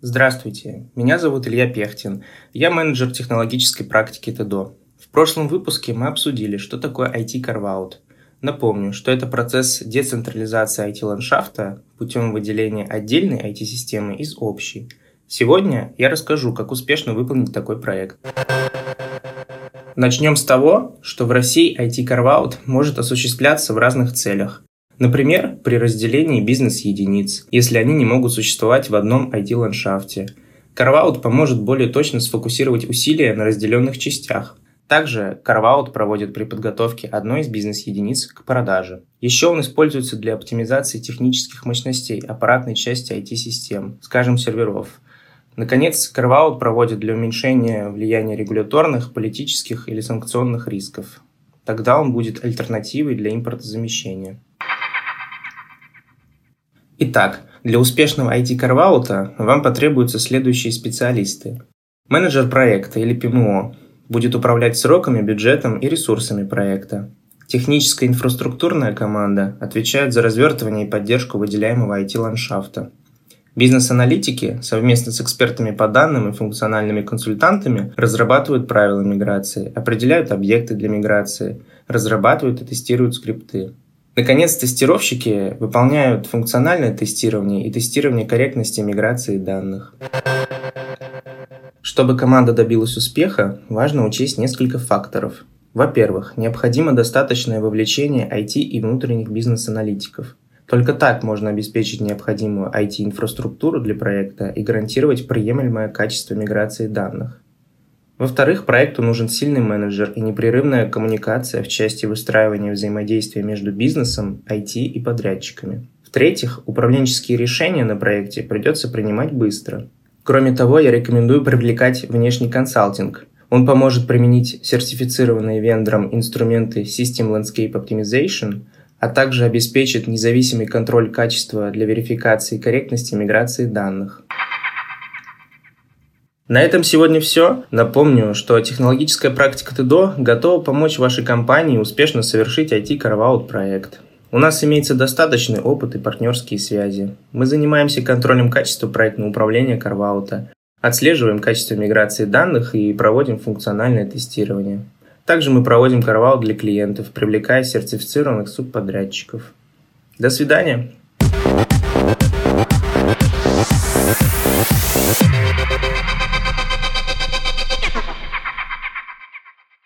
Здравствуйте, меня зовут Илья Пехтин. Я менеджер технологической практики ТДО. В прошлом выпуске мы обсудили, что такое IT Carve-out. Напомню, что это процесс децентрализации IT-ландшафта путем выделения отдельной IT-системы из общей. Сегодня я расскажу, как успешно выполнить такой проект. Начнем с того, что в России IT Carve-out может осуществляться в разных целях. Например, при разделении бизнес-единиц, если они не могут существовать в одном IT-ландшафте. Carve-out поможет более точно сфокусировать усилия на разделенных частях. Также Carve-out проводит при подготовке одной из бизнес-единиц к продаже. Еще он используется для оптимизации технических мощностей аппаратной части IT-систем, скажем, серверов. Наконец, Carve-out проводит для уменьшения влияния регуляторных, политических или санкционных рисков. Тогда он будет альтернативой для импортозамещения. Итак, для успешного IT-карваута вам потребуются следующие специалисты. Менеджер проекта или ПМО будет управлять сроками, бюджетом и ресурсами проекта. Техническая инфраструктурная команда отвечает за развертывание и поддержку выделяемого IT-ландшафта. Бизнес-аналитики совместно с экспертами по данным и функциональными консультантами разрабатывают правила миграции, определяют объекты для миграции, разрабатывают и тестируют скрипты. Наконец, тестировщики выполняют функциональное тестирование и тестирование корректности миграции данных. Чтобы команда добилась успеха, важно учесть несколько факторов. Во-первых, необходимо достаточное вовлечение IT и внутренних бизнес-аналитиков. Только так можно обеспечить необходимую IT-инфраструктуру для проекта и гарантировать приемлемое качество миграции данных. Во-вторых, проекту нужен сильный менеджер и непрерывная коммуникация в части выстраивания взаимодействия между бизнесом, IT и подрядчиками. В-третьих, управленческие решения на проекте придется принимать быстро. Кроме того, я рекомендую привлекать внешний консалтинг. Он поможет применить сертифицированные вендором инструменты System Landscape Optimization, а также обеспечит независимый контроль качества для верификации корректности миграции данных. На этом сегодня все. Напомню, что технологическая практика ТДО готова помочь вашей компании успешно совершить IT-карваут проект. У нас имеется достаточный опыт и партнерские связи. Мы занимаемся контролем качества проектного управления карваута, отслеживаем качество миграции данных и проводим функциональное тестирование. Также мы проводим карваут для клиентов, привлекая сертифицированных субподрядчиков. До свидания!